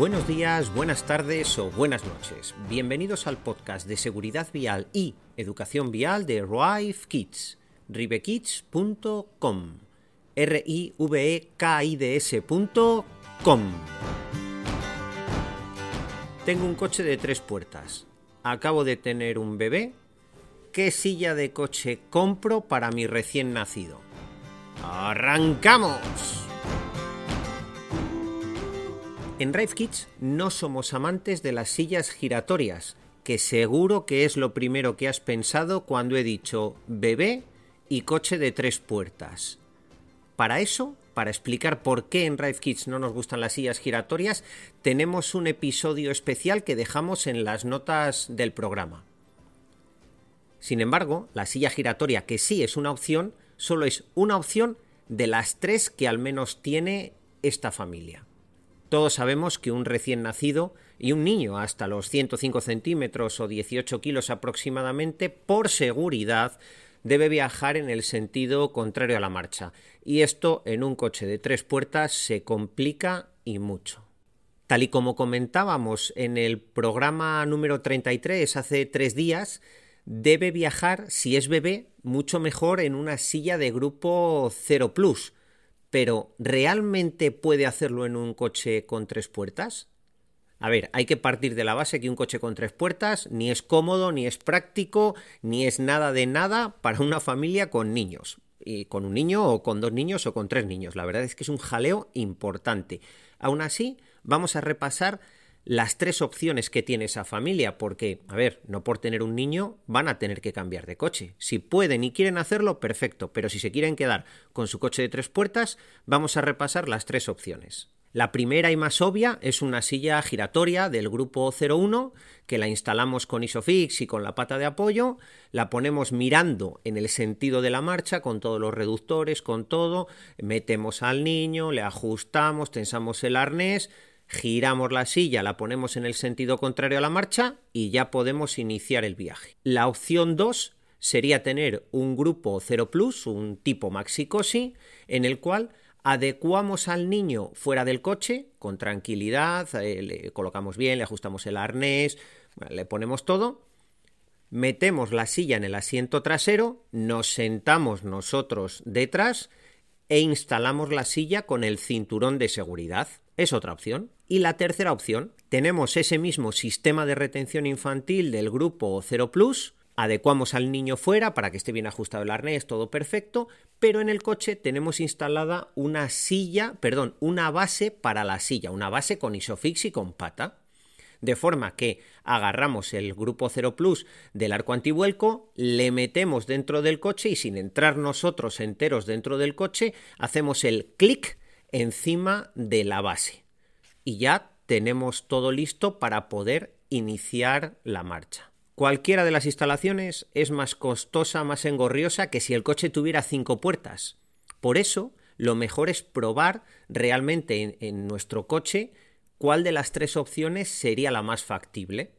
Buenos días, buenas tardes o buenas noches. Bienvenidos al podcast de seguridad vial y educación vial de Rive Kids, rivekids.com. r i v e k i d s.com. Tengo un coche de tres puertas. Acabo de tener un bebé. ¿Qué silla de coche compro para mi recién nacido? ¡Arrancamos! En Drive Kids no somos amantes de las sillas giratorias, que seguro que es lo primero que has pensado cuando he dicho bebé y coche de tres puertas. Para eso para explicar por qué en Drive Kids no nos gustan las sillas giratorias, tenemos un episodio especial que dejamos en las notas del programa. Sin embargo, la silla giratoria, que sí es una opción, solo es una opción de las tres que al menos tiene esta familia. Todos sabemos que un recién nacido y un niño hasta los 105 centímetros o 18 kilos aproximadamente, por seguridad, debe viajar en el sentido contrario a la marcha, y esto en un coche de tres puertas se complica y mucho. Tal y como comentábamos en el programa número 33 hace tres días, debe viajar, si es bebé, mucho mejor en una silla de grupo 0 Plus. Pero ¿realmente puede hacerlo en un coche con tres puertas? A ver, hay que partir de la base que un coche con tres puertas ni es cómodo, ni es práctico, ni es nada de nada para una familia con niños. Y con un niño o con dos niños o con tres niños. La verdad es que es un jaleo importante. Aún así, vamos a repasar las tres opciones que tiene esa familia, porque, a ver, no por tener un niño van a tener que cambiar de coche. Si pueden y quieren hacerlo, perfecto, pero si se quieren quedar con su coche de tres puertas, vamos a repasar las tres opciones. La primera y más obvia es una silla giratoria del grupo 01 que la instalamos con Isofix y con la pata de apoyo, la ponemos mirando en el sentido de la marcha con todos los reductores, con todo, metemos al niño, le ajustamos, tensamos el arnés, giramos la silla, la ponemos en el sentido contrario a la marcha y ya podemos iniciar el viaje. La opción 2 sería tener un grupo 0 Plus, un tipo Maxi Cosi, en el cual adecuamos al niño fuera del coche con tranquilidad, eh, le colocamos bien, le ajustamos el arnés, le ponemos todo, metemos la silla en el asiento trasero, nos sentamos nosotros detrás e instalamos la silla con el cinturón de seguridad. Es otra opción. Y la tercera opción, tenemos ese mismo sistema de retención infantil del grupo 0 Plus, adecuamos al niño fuera para que esté bien ajustado el arnés, todo perfecto, pero en el coche tenemos instalada una silla, perdón, una base para la silla, una base con isofix y con pata. De forma que agarramos el grupo 0 Plus del arco antivuelco, le metemos dentro del coche y sin entrar nosotros enteros dentro del coche, hacemos el clic encima de la base. Y ya tenemos todo listo para poder iniciar la marcha. Cualquiera de las instalaciones es más costosa, más engorriosa que si el coche tuviera cinco puertas. Por eso, lo mejor es probar realmente en, nuestro coche cuál de las tres opciones sería la más factible.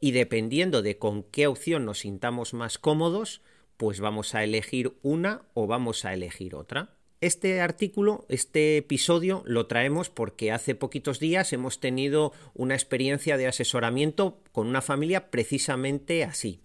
Y dependiendo de con qué opción nos sintamos más cómodos, pues vamos a elegir una o vamos a elegir otra. Este artículo, este episodio, lo traemos porque hace poquitos días hemos tenido una experiencia de asesoramiento con una familia precisamente así.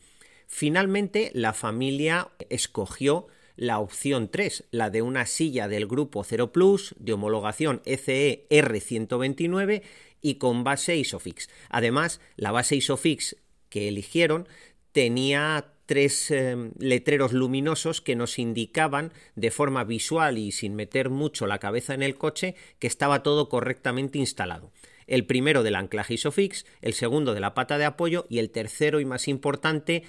Finalmente, la familia escogió la opción 3, la de una silla del grupo 0 Plus de homologación ECE R129 y con base Isofix. Además, la base Isofix que eligieron tenía tres em, letreros luminosos que nos indicaban de forma visual y sin meter mucho la cabeza en el coche que estaba todo correctamente instalado. El primero del anclaje ISOFIX, el segundo de la pata de apoyo y el tercero y más importante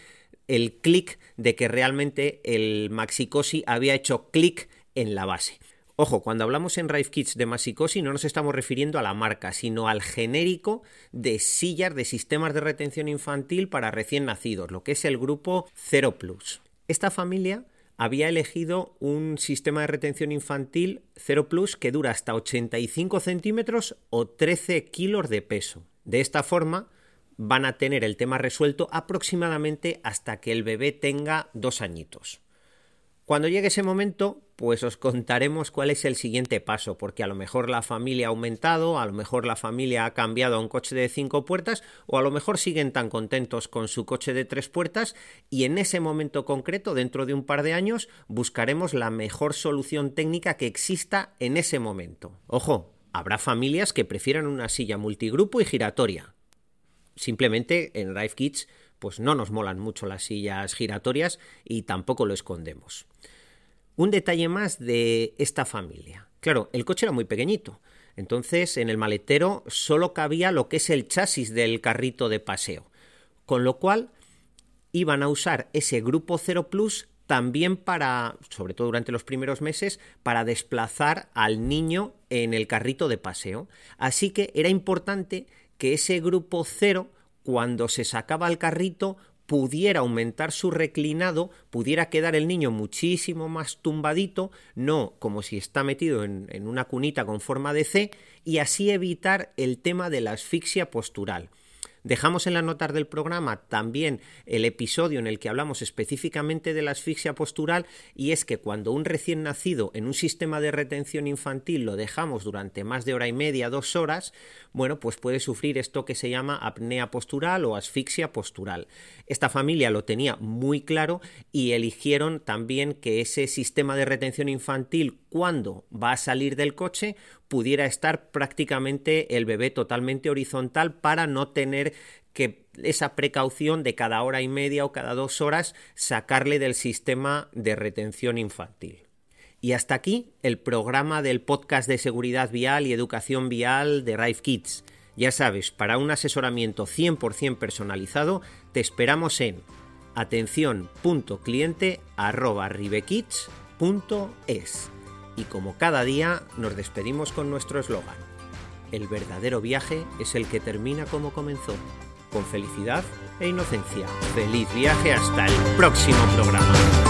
el clic de que realmente el Maxicosi había hecho clic en la base. Ojo, cuando hablamos en Rive Kids de Masicosi no nos estamos refiriendo a la marca, sino al genérico de sillas de sistemas de retención infantil para recién nacidos, lo que es el grupo Zero Plus. Esta familia había elegido un sistema de retención infantil Zero Plus que dura hasta 85 centímetros o 13 kilos de peso. De esta forma van a tener el tema resuelto aproximadamente hasta que el bebé tenga dos añitos. Cuando llegue ese momento, pues os contaremos cuál es el siguiente paso, porque a lo mejor la familia ha aumentado, a lo mejor la familia ha cambiado a un coche de cinco puertas, o a lo mejor siguen tan contentos con su coche de tres puertas, y en ese momento concreto, dentro de un par de años, buscaremos la mejor solución técnica que exista en ese momento. Ojo, habrá familias que prefieran una silla multigrupo y giratoria. Simplemente en Drive Kids pues no nos molan mucho las sillas giratorias y tampoco lo escondemos. Un detalle más de esta familia. Claro, el coche era muy pequeñito, entonces en el maletero solo cabía lo que es el chasis del carrito de paseo, con lo cual iban a usar ese grupo 0 Plus también para, sobre todo durante los primeros meses, para desplazar al niño en el carrito de paseo. Así que era importante que ese grupo 0 cuando se sacaba el carrito pudiera aumentar su reclinado, pudiera quedar el niño muchísimo más tumbadito, no como si está metido en, en, una cunita con forma de C, y así evitar el tema de la asfixia postural. Dejamos en las notas del programa también el episodio en el que hablamos específicamente de la asfixia postural y es que cuando un recién nacido en un sistema de retención infantil lo dejamos durante más de hora y media, dos horas, bueno, pues puede sufrir esto que se llama apnea postural o asfixia postural. Esta familia lo tenía muy claro y eligieron también que ese sistema de retención infantil cuando va a salir del coche pudiera estar prácticamente el bebé totalmente horizontal para no tener que esa precaución de cada hora y media o cada dos horas sacarle del sistema de retención infantil. Y hasta aquí el programa del podcast de seguridad vial y educación vial de Rive Kids. Ya sabes, para un asesoramiento 100% personalizado, te esperamos en atención.cliente.rivekids.es. Y como cada día, nos despedimos con nuestro eslogan. El verdadero viaje es el que termina como comenzó, con felicidad e inocencia. Feliz viaje hasta el próximo programa.